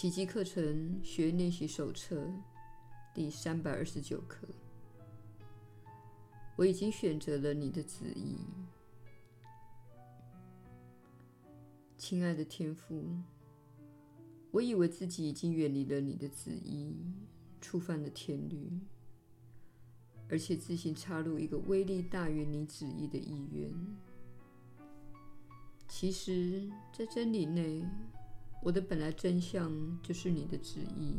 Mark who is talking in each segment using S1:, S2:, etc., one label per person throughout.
S1: 奇迹课程学练习手册第三百二十九课。我已经选择了你的旨意，亲爱的天父。我以为自己已经远离了你的旨意，触犯了天律，而且自行插入一个威力大于你旨意的意愿。其实，在真理内，我的本来真相就是你的旨意，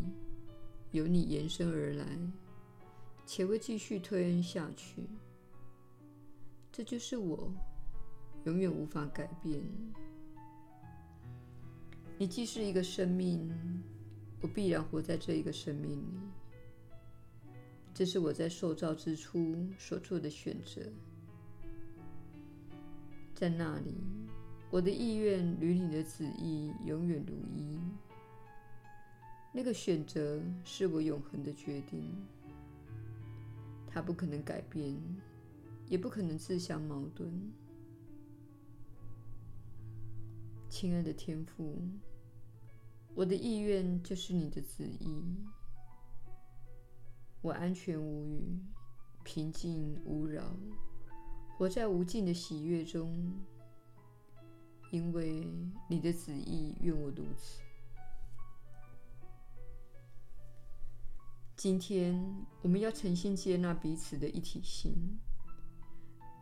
S1: 由你延伸而来，且会继续推恩下去。这就是我，永远无法改变。你既是一个生命，我必然活在这一个生命里。这是我在受造之初所做的选择。在那里，我的意愿与你的旨意永远如一。那个选择是我永恒的决定，它不可能改变，也不可能自相矛盾。亲爱的天父。我的意愿就是你的旨意。我安全无虞，平静无扰，活在无尽的喜悦中，因为你的旨意愿我如此。今天我们要诚心接纳彼此的一体性，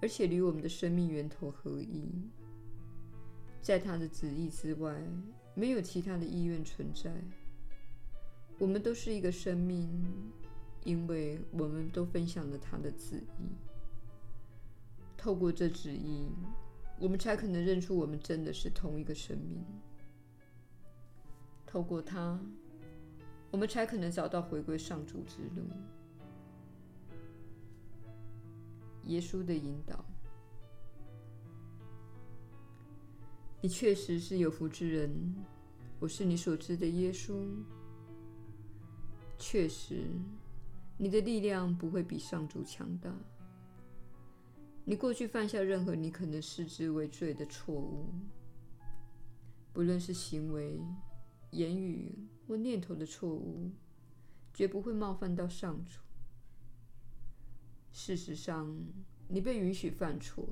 S1: 而且与我们的生命源头合一，在他的旨意之外。没有其他的意愿存在。我们都是一个生命，因为我们都分享了他的旨意。透过这旨意，我们才可能认出我们真的是同一个生命。透过他，我们才可能找到回归上主之路。耶稣的引导。你确实是有福之人，我是你所知的耶稣。确实，你的力量不会比上主强大。你过去犯下任何你可能视之为罪的错误，不论是行为、言语或念头的错误，绝不会冒犯到上主。事实上，你被允许犯错。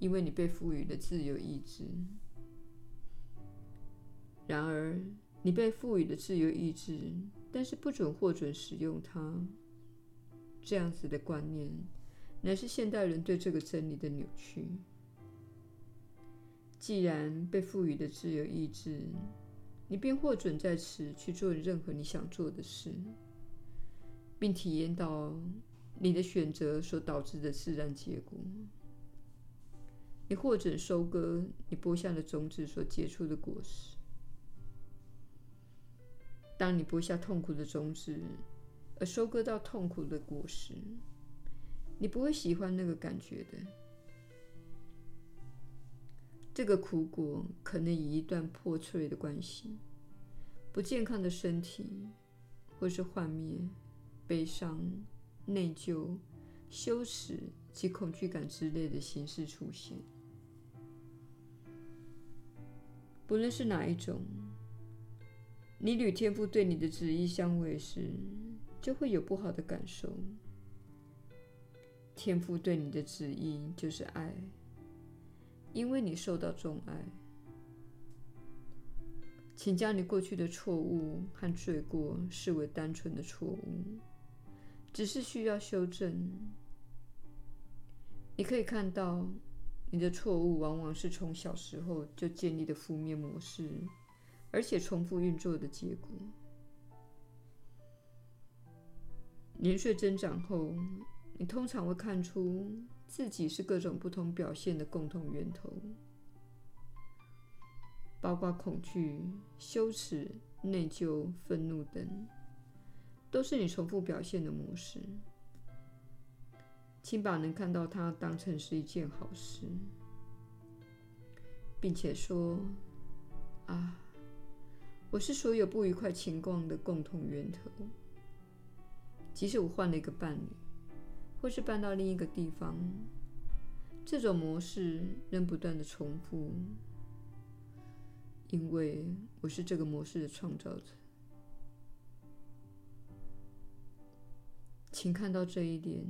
S1: 因为你被赋予了自由意志，然而你被赋予了自由意志，但是不准获准使用它。这样子的观念，乃是现代人对这个真理的扭曲。既然被赋予的自由意志，你便获准在此去做任何你想做的事，并体验到你的选择所导致的自然结果。你获准收割你播下的种子所结出的果实。当你播下痛苦的种子，而收割到痛苦的果实，你不会喜欢那个感觉的。这个苦果可能以一段破碎的关系、不健康的身体，或是幻灭、悲伤、内疚、羞耻及恐惧感之类的形式出现。不论是哪一种，你与天父对你的旨意相违时，就会有不好的感受。天父对你的旨意就是爱，因为你受到宠爱。请将你过去的错误和罪过视为单纯的错误，只是需要修正。你可以看到。你的错误往往是从小时候就建立的负面模式，而且重复运作的结果。年岁增长后，你通常会看出自己是各种不同表现的共同源头，包括恐惧、羞耻、内疚、愤怒等，都是你重复表现的模式。请把能看到它当成是一件好事，并且说：“啊，我是所有不愉快情况的共同源头。即使我换了一个伴侣，或是搬到另一个地方，这种模式仍不断的重复，因为我是这个模式的创造者。请看到这一点，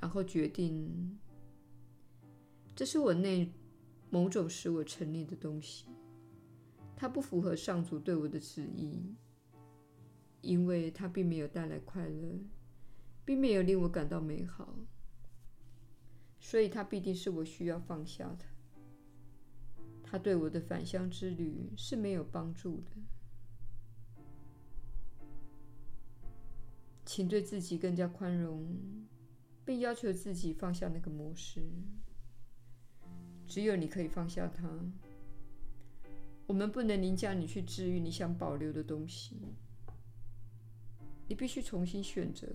S1: 然后决定，这是我内某种使我成立的东西，它不符合上主对我的旨意，因为它并没有带来快乐，并没有令我感到美好，所以它必定是我需要放下的。它对我的返乡之旅是没有帮助的。请对自己更加宽容，并要求自己放下那个模式。只有你可以放下它。我们不能凌驾你去治愈你想保留的东西。你必须重新选择，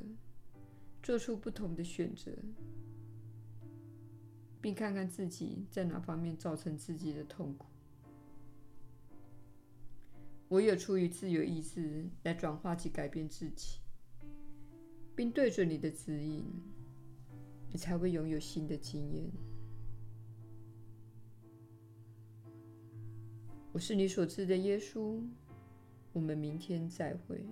S1: 做出不同的选择，并看看自己在哪方面造成自己的痛苦。唯有出于自由意志来转化及改变自己。并对准你的指引，你才会拥有新的经验。我是你所知的耶稣。我们明天再会。